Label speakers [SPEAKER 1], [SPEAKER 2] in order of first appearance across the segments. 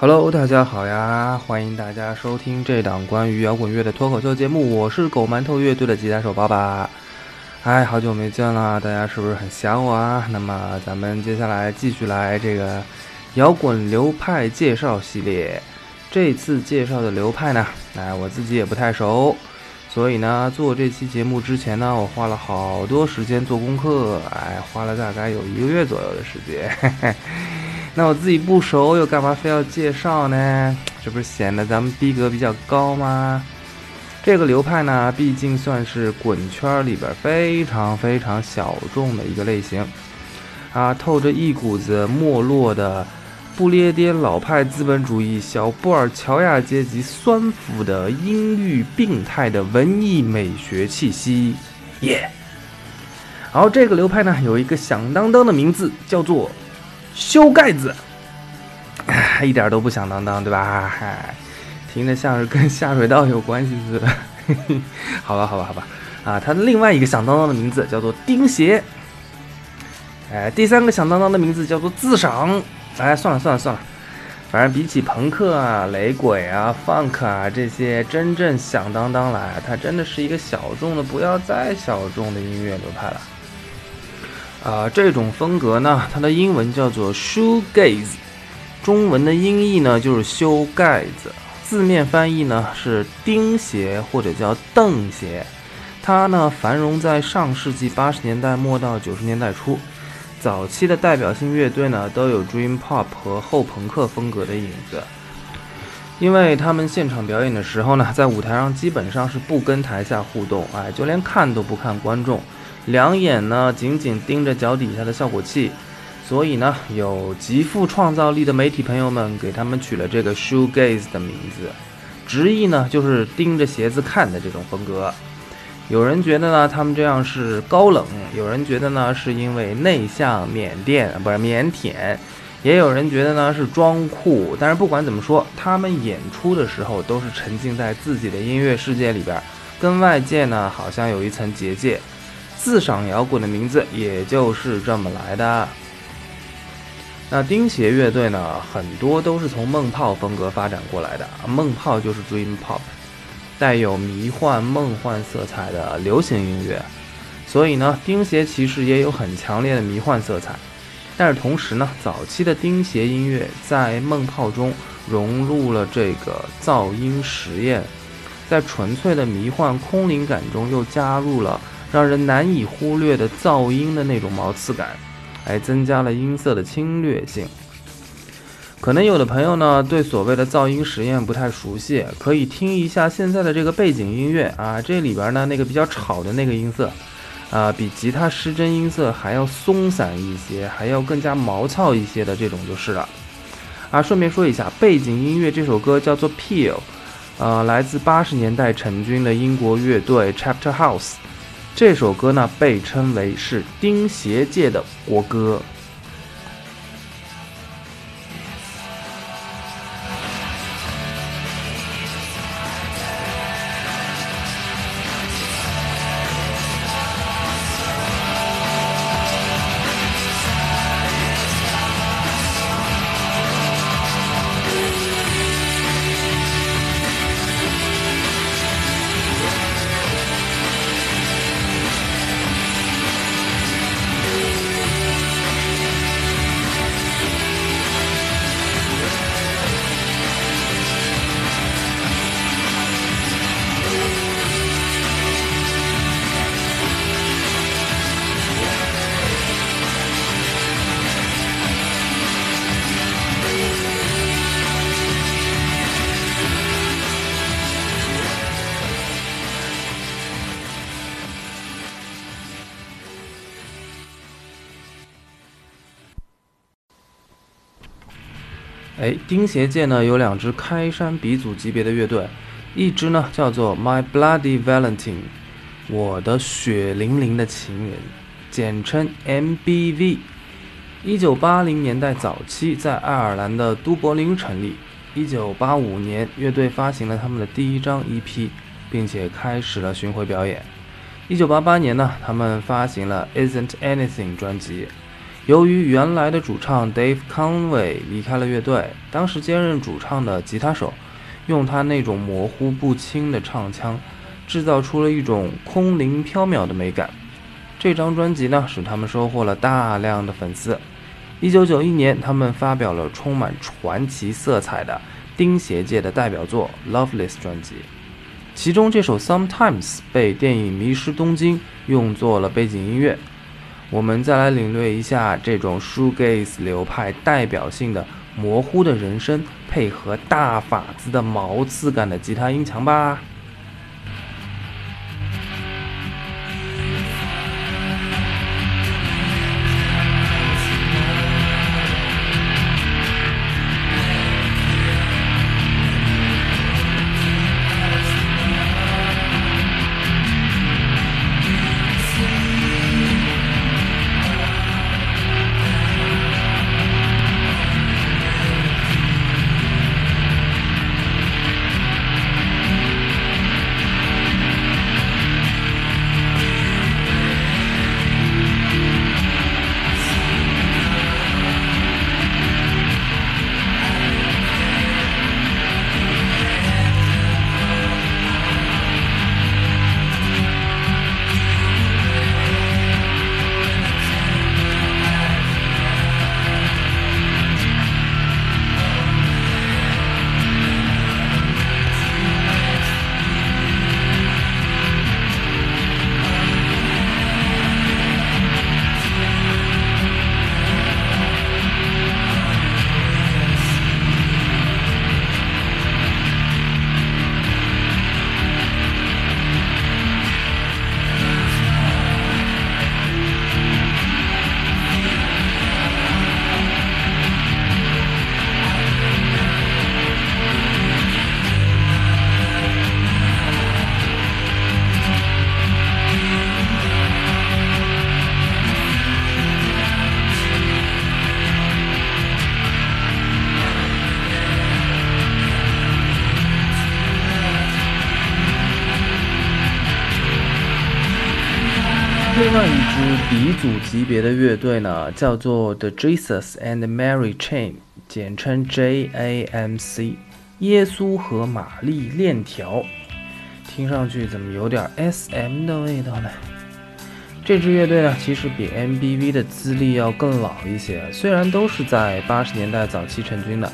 [SPEAKER 1] Hello，大家好呀！欢迎大家收听这档关于摇滚乐的脱口秀节目，我是狗馒头乐队的吉他手爸爸。哎，好久没见了，大家是不是很想我啊？那么咱们接下来继续来这个摇滚流派介绍系列。这次介绍的流派呢，哎，我自己也不太熟，所以呢，做这期节目之前呢，我花了好多时间做功课，哎，花了大概有一个月左右的时间。嘿 嘿那我自己不熟，又干嘛非要介绍呢？这不是显得咱们逼格比较高吗？这个流派呢，毕竟算是滚圈里边非常非常小众的一个类型，啊，透着一股子没落的不列颠老派资本主义小布尔乔亚阶级酸腐的阴郁病态的文艺美学气息，耶！然后这个流派呢，有一个响当当的名字，叫做。修盖子，一点都不响当当，对吧？嗨，听着像是跟下水道有关系似的。好吧，好吧，好吧。啊，它的另外一个响当当的名字叫做钉鞋。哎，第三个响当当的名字叫做自赏。哎，算了算了算了，反正比起朋克啊、雷鬼啊、funk 啊这些真正响当当来，它真的是一个小众的不要再小众的音乐流派了。啊，这种风格呢，它的英文叫做 shoegaze，中文的音译呢就是修盖子，字面翻译呢是钉鞋或者叫蹬鞋。它呢繁荣在上世纪八十年代末到九十年代初，早期的代表性乐队呢都有 dream pop 和后朋克风格的影子。因为他们现场表演的时候呢，在舞台上基本上是不跟台下互动，哎，就连看都不看观众。两眼呢紧紧盯着脚底下的效果器，所以呢，有极富创造力的媒体朋友们给他们取了这个 shoegaze 的名字，直译呢就是盯着鞋子看的这种风格。有人觉得呢，他们这样是高冷；有人觉得呢，是因为内向、缅甸不是腼腆；也有人觉得呢是装酷。但是不管怎么说，他们演出的时候都是沉浸在自己的音乐世界里边，跟外界呢好像有一层结界。自赏摇滚的名字也就是这么来的。那钉鞋乐队呢，很多都是从梦泡风格发展过来的。梦泡就是 dream pop，带有迷幻梦幻色彩的流行音乐。所以呢，钉鞋其实也有很强烈的迷幻色彩。但是同时呢，早期的钉鞋音乐在梦泡中融入了这个噪音实验，在纯粹的迷幻空灵感中又加入了。让人难以忽略的噪音的那种毛刺感，还增加了音色的侵略性。可能有的朋友呢对所谓的噪音实验不太熟悉，可以听一下现在的这个背景音乐啊，这里边呢那个比较吵的那个音色，啊，比吉他失真音色还要松散一些，还要更加毛糙一些的这种就是了。啊，顺便说一下，背景音乐这首歌叫做 Peel，呃，来自八十年代成军的英国乐队 Chapter House。这首歌呢，被称为是钉鞋界的国歌。哎，钉鞋界呢有两支开山鼻祖级别的乐队，一支呢叫做 My Bloody Valentine，我的血淋淋的情人，简称 MBV。一九八零年代早期在爱尔兰的都柏林成立。一九八五年，乐队发行了他们的第一张 EP，并且开始了巡回表演。一九八八年呢，他们发行了 Isn't Anything 专辑。由于原来的主唱 Dave Conway 离开了乐队，当时兼任主唱的吉他手用他那种模糊不清的唱腔，制造出了一种空灵飘渺的美感。这张专辑呢，使他们收获了大量的粉丝。一九九一年，他们发表了充满传奇色彩的钉鞋界的代表作《Loveless》专辑，其中这首《Sometimes》被电影《迷失东京》用作了背景音乐。我们再来领略一下这种 shoegaze 流派代表性的模糊的人声，配合大法子的毛刺感的吉他音墙吧。别的乐队呢，叫做 The Jesus and Mary Chain，简称 J.A.M.C，耶稣和玛丽链条。听上去怎么有点 S.M 的味道呢？这支乐队呢，其实比 M.B.V 的资历要更老一些，虽然都是在八十年代早期成军的。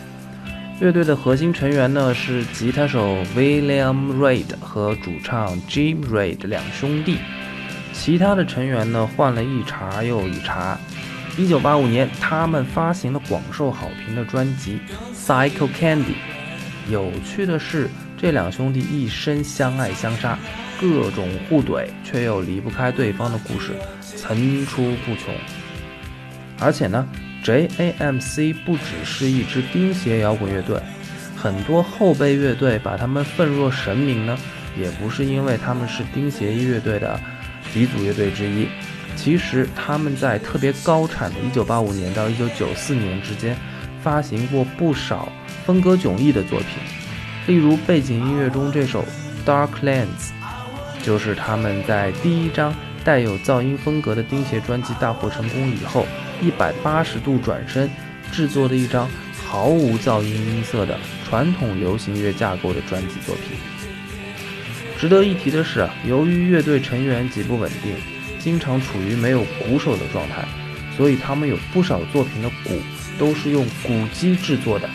[SPEAKER 1] 乐队的核心成员呢是吉他手 William Reid 和主唱 Jim Reid 两兄弟。其他的成员呢换了一茬又一茬。一九八五年，他们发行了广受好评的专辑《Psycho Candy》。有趣的是，这两兄弟一生相爱相杀，各种互怼，却又离不开对方的故事层出不穷。而且呢，J.A.M.C 不只是一支钉鞋摇滚乐队，很多后辈乐队把他们奉若神明呢，也不是因为他们是钉鞋乐队的。鼻祖乐队之一，其实他们在特别高产的1985年到1994年之间，发行过不少风格迥异的作品，例如背景音乐中这首《Dark Lands》，就是他们在第一张带有噪音风格的钉鞋专辑大获成功以后，180度转身制作的一张毫无噪音音色的传统流行乐架构的专辑作品。值得一提的是，由于乐队成员极不稳定，经常处于没有鼓手的状态，所以他们有不少作品的鼓都是用鼓机制作的。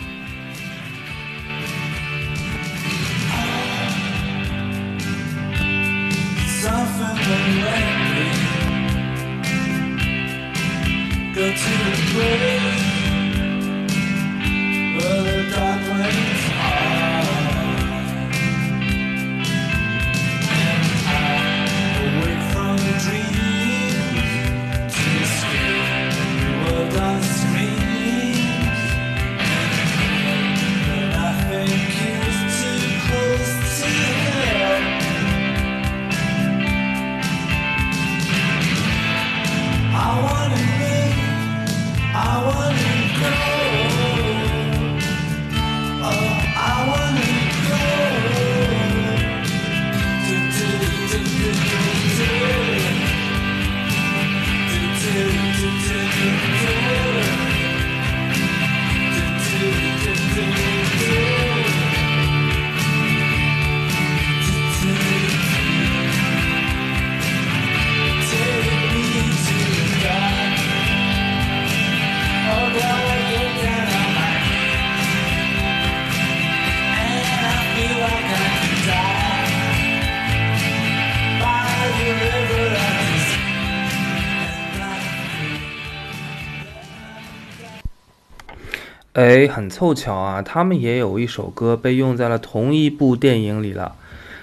[SPEAKER 1] 哎，很凑巧啊，他们也有一首歌被用在了同一部电影里了。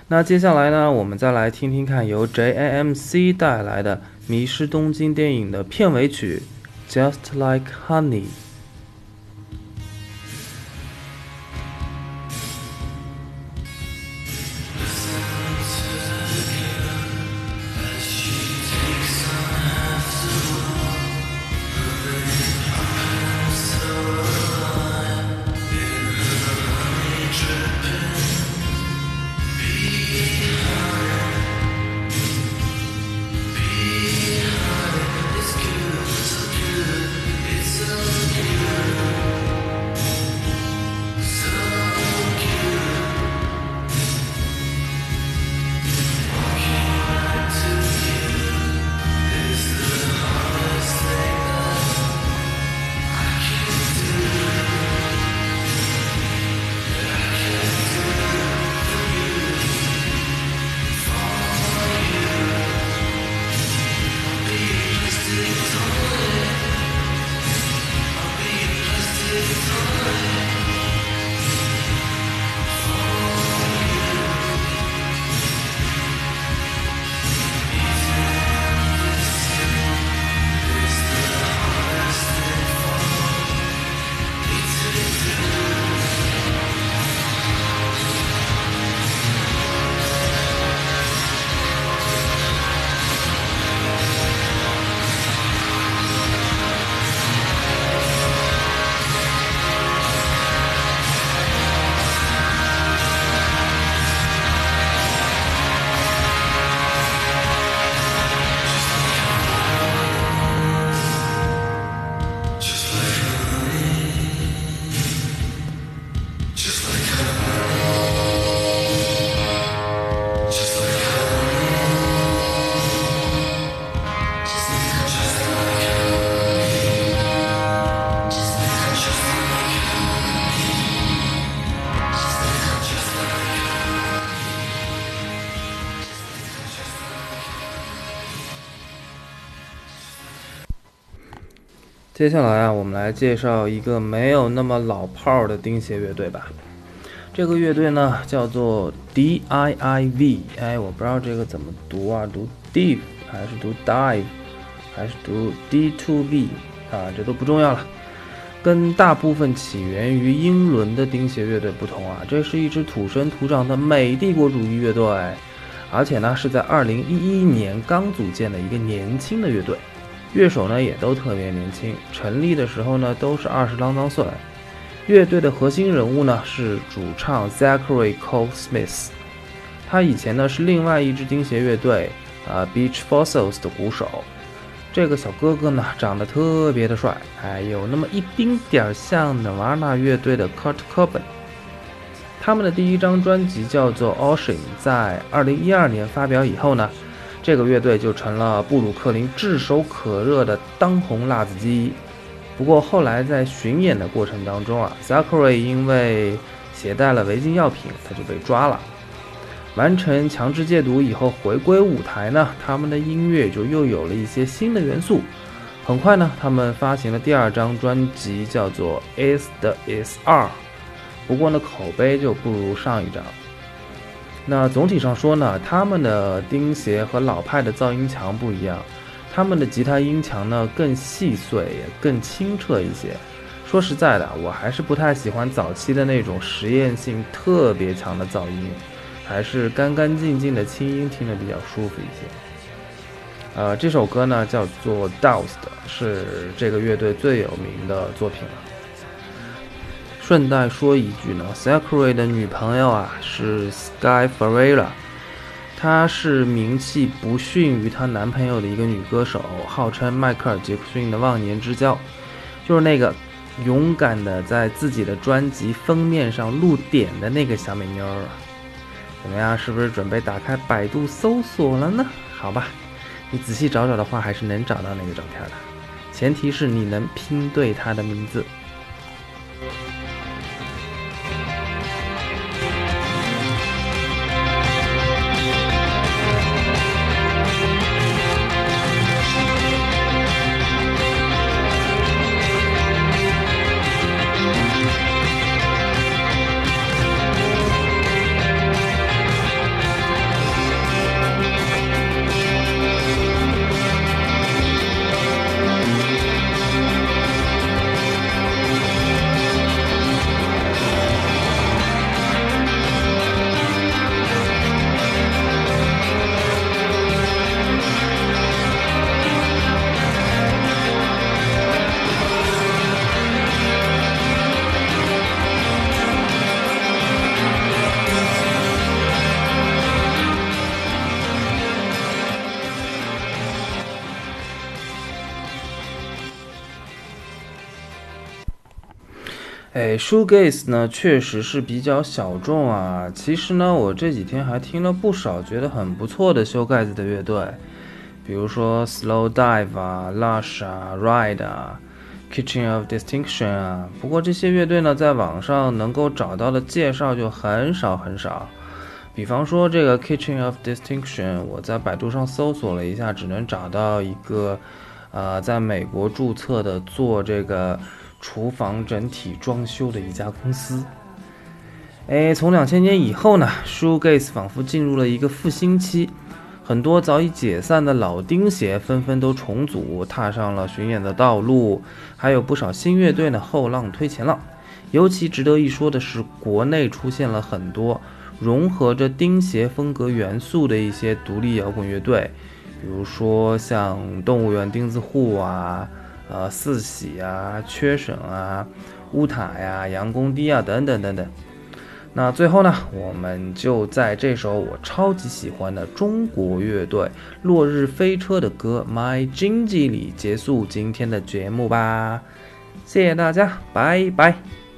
[SPEAKER 1] 那接下来呢，我们再来听听看由 J.A.M.C 带来的《迷失东京》电影的片尾曲《Just Like Honey》。接下来啊，我们来介绍一个没有那么老炮儿的钉鞋乐队吧。这个乐队呢叫做 D.I.I.V。哎，我不知道这个怎么读啊，读 Dive 还是读 Dive，还是读 D.to.B 啊，这都不重要了。跟大部分起源于英伦的钉鞋乐队不同啊，这是一支土生土长的美帝国主义乐队，而且呢是在2011年刚组建的一个年轻的乐队。乐手呢也都特别年轻，成立的时候呢都是二十啷当岁。乐队的核心人物呢是主唱 Zachary Cole Smith，他以前呢是另外一支钉鞋乐队啊 Beach Fossils 的鼓手。这个小哥哥呢长得特别的帅，哎，有那么一丁点儿像 Nirvana 乐队的 Kurt Cobain。他们的第一张专辑叫做 Ocean，在二零一二年发表以后呢。这个乐队就成了布鲁克林炙手可热的当红辣子鸡。不过后来在巡演的过程当中啊，Zachary 因为携带了违禁药品，他就被抓了。完成强制戒毒以后回归舞台呢，他们的音乐就又有了一些新的元素。很快呢，他们发行了第二张专辑，叫做《Is the Is 二》。不过呢，口碑就不如上一张。那总体上说呢，他们的钉鞋和老派的噪音墙不一样，他们的吉他音墙呢更细碎，更清澈一些。说实在的，我还是不太喜欢早期的那种实验性特别强的噪音，还是干干净净的轻音听着比较舒服一些。呃，这首歌呢叫做《Doused》，是这个乐队最有名的作品了。顺带说一句呢，Zachary 的女朋友啊是 Sky Ferreira，她是名气不逊于她男朋友的一个女歌手，号称迈克尔·杰克逊的忘年之交，就是那个勇敢的在自己的专辑封面上露点的那个小美妞儿。怎么样，是不是准备打开百度搜索了呢？好吧，你仔细找找的话，还是能找到那个照片的，前提是你能拼对她的名字。，Shoegaze 呢确实是比较小众啊。其实呢，我这几天还听了不少觉得很不错的修盖子的乐队，比如说 Slow Dive 啊、Lush 啊、Ride 啊、Kitchen of Distinction 啊。不过这些乐队呢，在网上能够找到的介绍就很少很少。比方说这个 Kitchen of Distinction，我在百度上搜索了一下，只能找到一个，呃，在美国注册的做这个。厨房整体装修的一家公司，哎，从两千年以后呢，Shoegaze 仿佛进入了一个复兴期，很多早已解散的老钉鞋纷纷都重组，踏上了巡演的道路，还有不少新乐队呢后浪推前浪。尤其值得一说的是，国内出现了很多融合着钉鞋风格元素的一些独立摇滚乐队，比如说像动物园钉子户啊。呃，四喜啊，缺省啊，乌塔呀，杨公堤啊，等等等等。那最后呢，我们就在这首我超级喜欢的中国乐队落日飞车的歌《My j i n g y》里结束今天的节目吧。谢谢大家，拜拜。